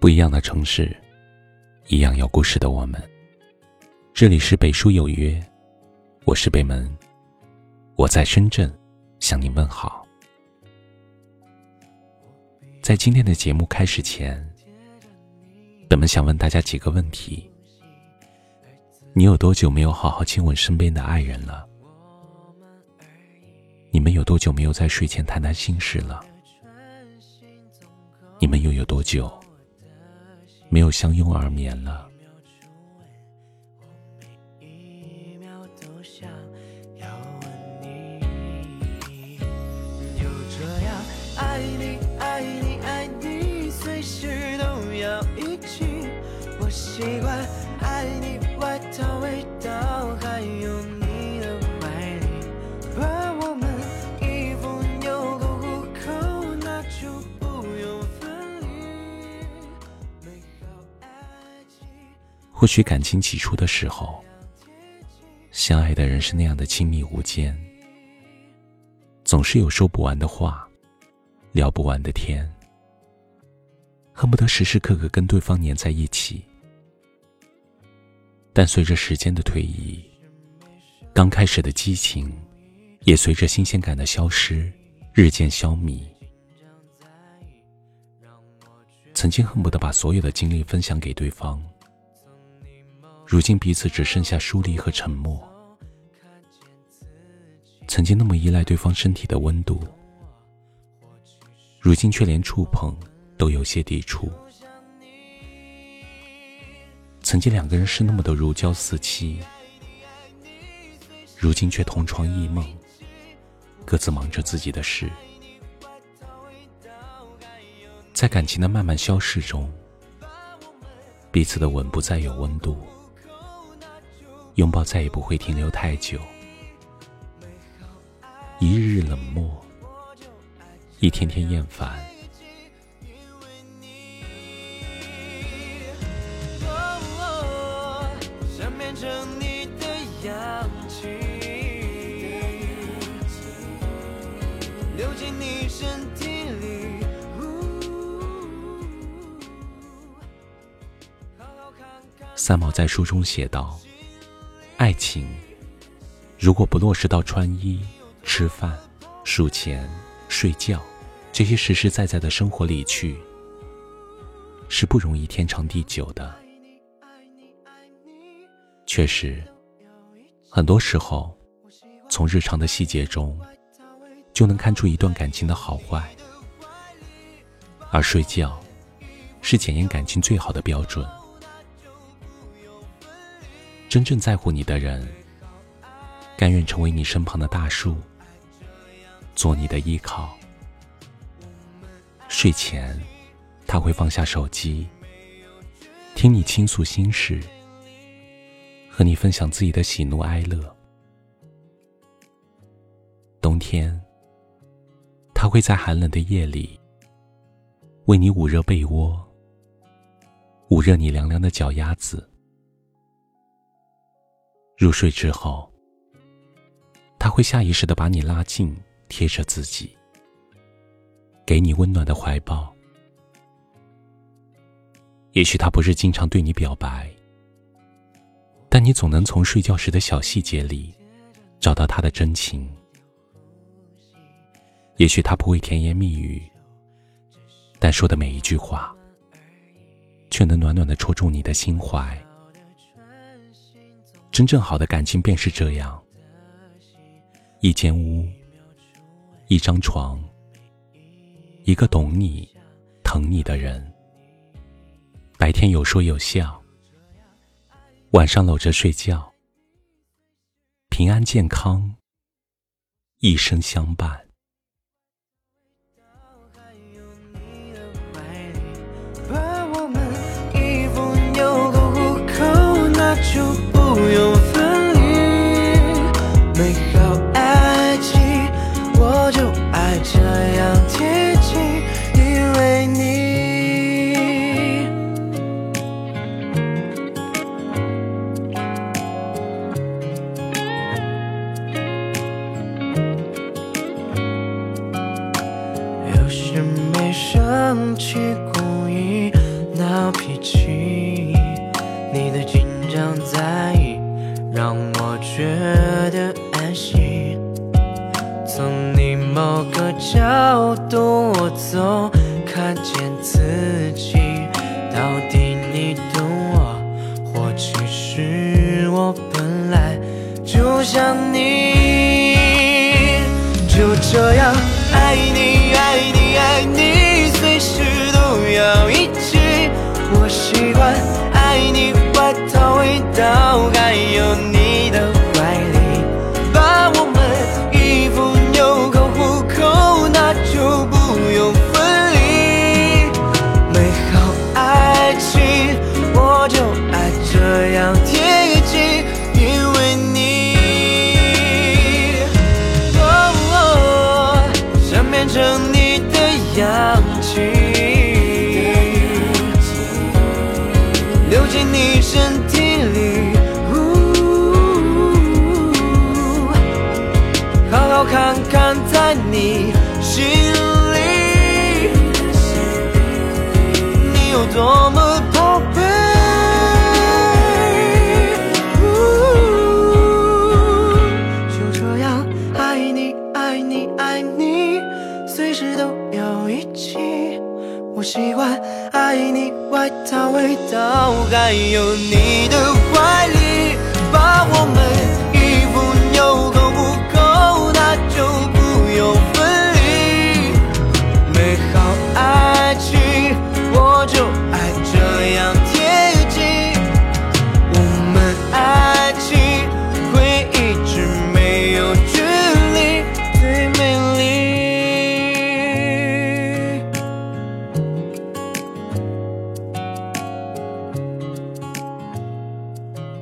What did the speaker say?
不一样的城市，一样有故事的我们。这里是北书有约，我是北门，我在深圳向您问好。在今天的节目开始前，本门想问大家几个问题：你有多久没有好好亲吻身边的爱人了？你们有多久没有在睡前谈谈心事了？你们又有多久没有相拥而眠了？或许感情起初的时候，相爱的人是那样的亲密无间，总是有说不完的话，聊不完的天，恨不得时时刻刻跟对方黏在一起。但随着时间的推移，刚开始的激情，也随着新鲜感的消失，日渐消弭。曾经恨不得把所有的精力分享给对方，如今彼此只剩下疏离和沉默。曾经那么依赖对方身体的温度，如今却连触碰都有些抵触。曾经两个人是那么的如胶似漆，如今却同床异梦，各自忙着自己的事。在感情的慢慢消逝中，彼此的吻不再有温度，拥抱再也不会停留太久。一日日冷漠，一天天厌烦。三毛在书中写道：“爱情如果不落实到穿衣、吃饭、数钱、睡觉这些实实在在的生活里去，是不容易天长地久的。确实，很多时候，从日常的细节中，就能看出一段感情的好坏。而睡觉，是检验感情最好的标准。”真正在乎你的人，甘愿成为你身旁的大树，做你的依靠。睡前，他会放下手机，听你倾诉心事，和你分享自己的喜怒哀乐。冬天，他会在寒冷的夜里，为你捂热被窝，捂热你凉凉的脚丫子。入睡之后，他会下意识的把你拉近，贴着自己，给你温暖的怀抱。也许他不是经常对你表白，但你总能从睡觉时的小细节里找到他的真情。也许他不会甜言蜜语，但说的每一句话，却能暖暖的戳中你的心怀。真正好的感情便是这样：一间屋，一张床，一个懂你、疼你的人。白天有说有笑，晚上搂着睡觉，平安健康，一生相伴。不用分离觉得安心。从你某个角度，我总看见自己。到底你懂我，或其实我本来就像你，多么宝贝。呜就这样爱你，爱你，爱你，随时都要一起。我喜欢爱你外套味道，还有你的怀里，